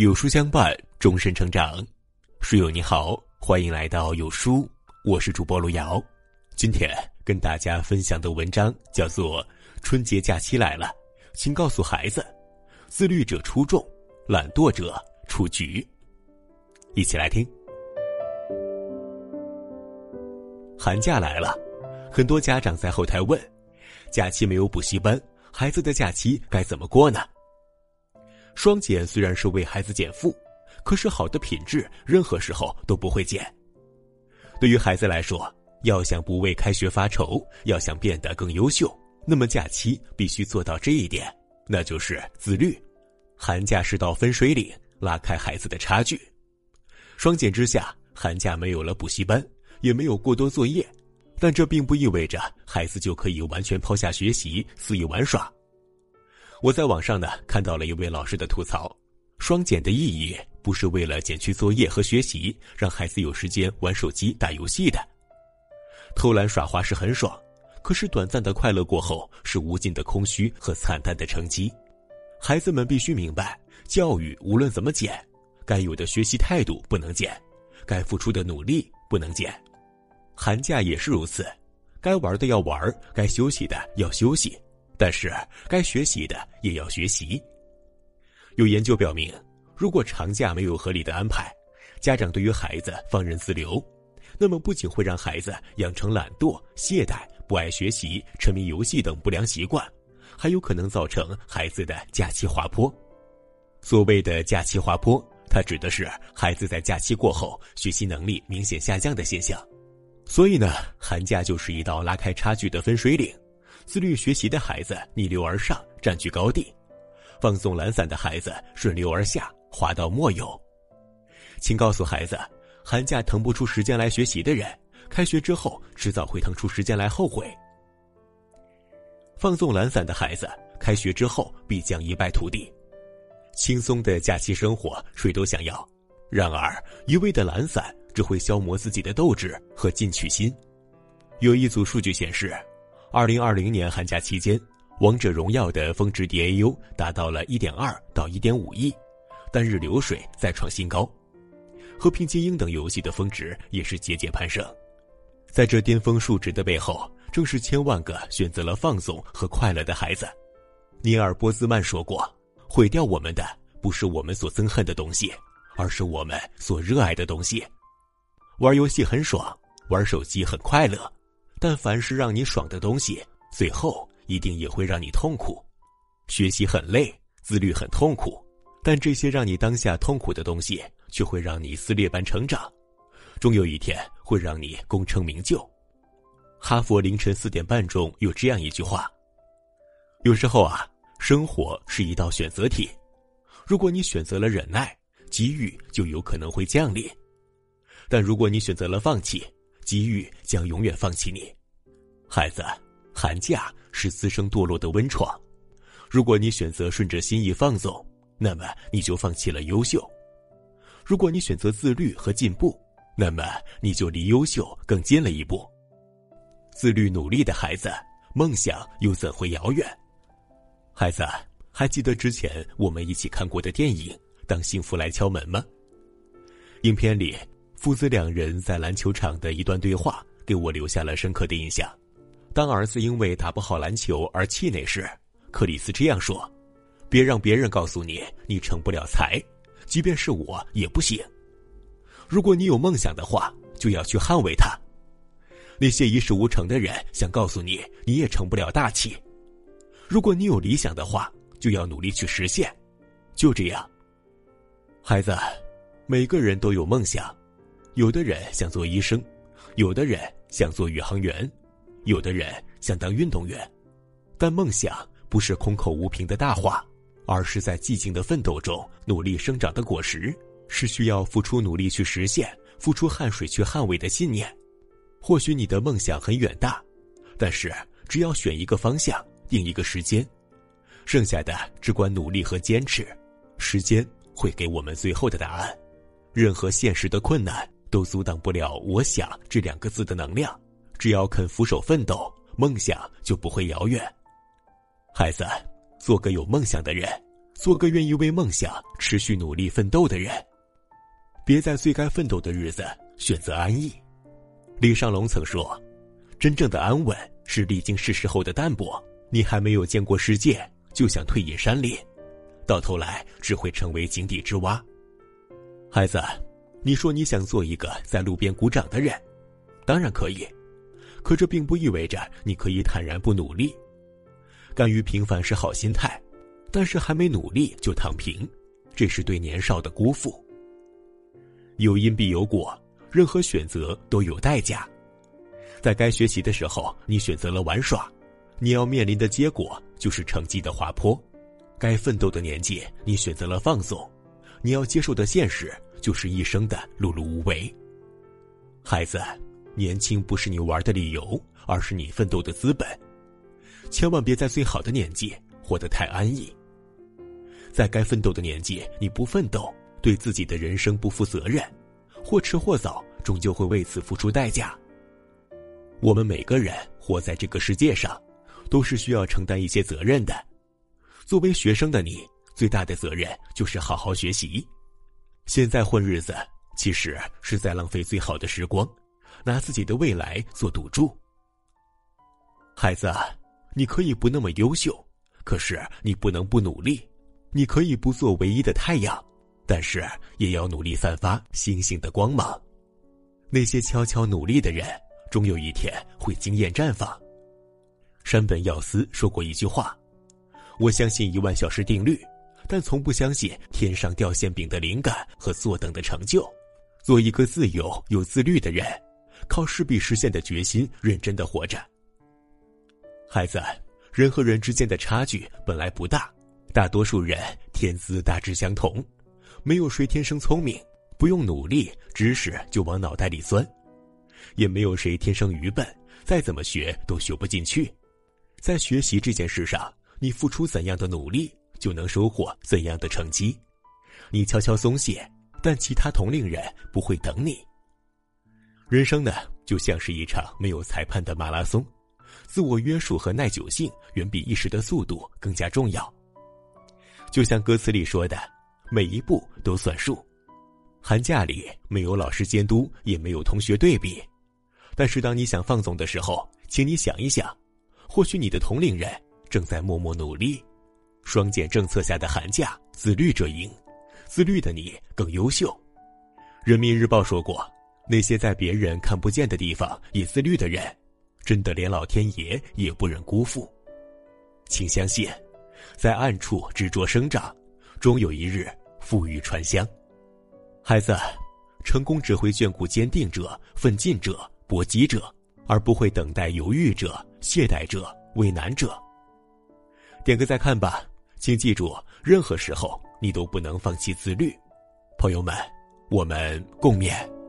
有书相伴，终身成长。书友你好，欢迎来到有书，我是主播路遥。今天跟大家分享的文章叫做《春节假期来了，请告诉孩子，自律者出众，懒惰者出局》。一起来听。寒假来了，很多家长在后台问：假期没有补习班，孩子的假期该怎么过呢？双减虽然是为孩子减负，可是好的品质任何时候都不会减。对于孩子来说，要想不为开学发愁，要想变得更优秀，那么假期必须做到这一点，那就是自律。寒假是道分水岭，拉开孩子的差距。双减之下，寒假没有了补习班，也没有过多作业，但这并不意味着孩子就可以完全抛下学习，肆意玩耍。我在网上呢看到了一位老师的吐槽：双减的意义不是为了减去作业和学习，让孩子有时间玩手机、打游戏的。偷懒耍滑是很爽，可是短暂的快乐过后是无尽的空虚和惨淡的成绩。孩子们必须明白，教育无论怎么减，该有的学习态度不能减，该付出的努力不能减。寒假也是如此，该玩的要玩，该休息的要休息。但是，该学习的也要学习。有研究表明，如果长假没有合理的安排，家长对于孩子放任自流，那么不仅会让孩子养成懒惰、懈怠、不爱学习、沉迷游戏等不良习惯，还有可能造成孩子的假期滑坡。所谓的假期滑坡，它指的是孩子在假期过后学习能力明显下降的现象。所以呢，寒假就是一道拉开差距的分水岭。自律学习的孩子逆流而上，占据高地；放纵懒散的孩子顺流而下，滑到末游。请告诉孩子，寒假腾不出时间来学习的人，开学之后迟早会腾出时间来后悔。放纵懒散的孩子，开学之后必将一败涂地。轻松的假期生活，谁都想要，然而一味的懒散只会消磨自己的斗志和进取心。有一组数据显示。二零二零年寒假期间，《王者荣耀》的峰值 DAU 达到了一点二到一点五亿，单日流水再创新高。和平精英等游戏的峰值也是节节攀升。在这巅峰数值的背后，正是千万个选择了放纵和快乐的孩子。尼尔·波兹曼说过：“毁掉我们的不是我们所憎恨的东西，而是我们所热爱的东西。”玩游戏很爽，玩手机很快乐。但凡是让你爽的东西，最后一定也会让你痛苦。学习很累，自律很痛苦，但这些让你当下痛苦的东西，却会让你撕裂般成长，终有一天会让你功成名就。哈佛凌晨四点半中有这样一句话：有时候啊，生活是一道选择题，如果你选择了忍耐，机遇就有可能会降临；但如果你选择了放弃，机遇将永远放弃你，孩子。寒假是滋生堕落的温床。如果你选择顺着心意放纵，那么你就放弃了优秀；如果你选择自律和进步，那么你就离优秀更近了一步。自律努力的孩子，梦想又怎会遥远？孩子，还记得之前我们一起看过的电影《当幸福来敲门》吗？影片里。父子两人在篮球场的一段对话，给我留下了深刻的印象。当儿子因为打不好篮球而气馁时，克里斯这样说：“别让别人告诉你你成不了才，即便是我也不行。如果你有梦想的话，就要去捍卫它。那些一事无成的人想告诉你你也成不了大器。如果你有理想的话，就要努力去实现。就这样，孩子，每个人都有梦想。”有的人想做医生，有的人想做宇航员，有的人想当运动员，但梦想不是空口无凭的大话，而是在寂静的奋斗中努力生长的果实，是需要付出努力去实现、付出汗水去捍卫的信念。或许你的梦想很远大，但是只要选一个方向，定一个时间，剩下的只管努力和坚持，时间会给我们最后的答案。任何现实的困难。都阻挡不了“我想”这两个字的能量。只要肯俯首奋斗，梦想就不会遥远。孩子，做个有梦想的人，做个愿意为梦想持续努力奋斗的人。别在最该奋斗的日子选择安逸。李尚龙曾说：“真正的安稳是历经世事后的淡泊。你还没有见过世界，就想退隐山林，到头来只会成为井底之蛙。”孩子，你说你想做一个在路边鼓掌的人，当然可以，可这并不意味着你可以坦然不努力。甘于平凡是好心态，但是还没努力就躺平，这是对年少的辜负。有因必有果，任何选择都有代价。在该学习的时候，你选择了玩耍，你要面临的结果就是成绩的滑坡；该奋斗的年纪，你选择了放纵，你要接受的现实就是一生的碌碌无为。孩子，年轻不是你玩的理由，而是你奋斗的资本。千万别在最好的年纪活得太安逸。在该奋斗的年纪，你不奋斗。对自己的人生不负责任，或迟或早，终究会为此付出代价。我们每个人活在这个世界上，都是需要承担一些责任的。作为学生的你，最大的责任就是好好学习。现在混日子，其实是在浪费最好的时光，拿自己的未来做赌注。孩子，你可以不那么优秀，可是你不能不努力。你可以不做唯一的太阳。但是也要努力散发星星的光芒。那些悄悄努力的人，终有一天会惊艳绽放。山本耀司说过一句话：“我相信一万小时定律，但从不相信天上掉馅饼的灵感和坐等的成就。”做一个自由又自律的人，靠势必实现的决心，认真的活着。孩子，人和人之间的差距本来不大，大多数人天资大致相同。没有谁天生聪明，不用努力，知识就往脑袋里钻；也没有谁天生愚笨，再怎么学都学不进去。在学习这件事上，你付出怎样的努力，就能收获怎样的成绩。你悄悄松懈，但其他同龄人不会等你。人生呢，就像是一场没有裁判的马拉松，自我约束和耐久性远比一时的速度更加重要。就像歌词里说的。每一步都算数，寒假里没有老师监督，也没有同学对比。但是当你想放纵的时候，请你想一想，或许你的同龄人正在默默努力。双减政策下的寒假，自律者赢，自律的你更优秀。人民日报说过，那些在别人看不见的地方也自律的人，真的连老天爷也不忍辜负。请相信，在暗处执着生长，终有一日。富裕传香，孩子，成功只会眷顾坚定者、奋进者、搏击者，而不会等待犹豫者、懈怠者、畏难者。点个再看吧，请记住，任何时候你都不能放弃自律。朋友们，我们共勉。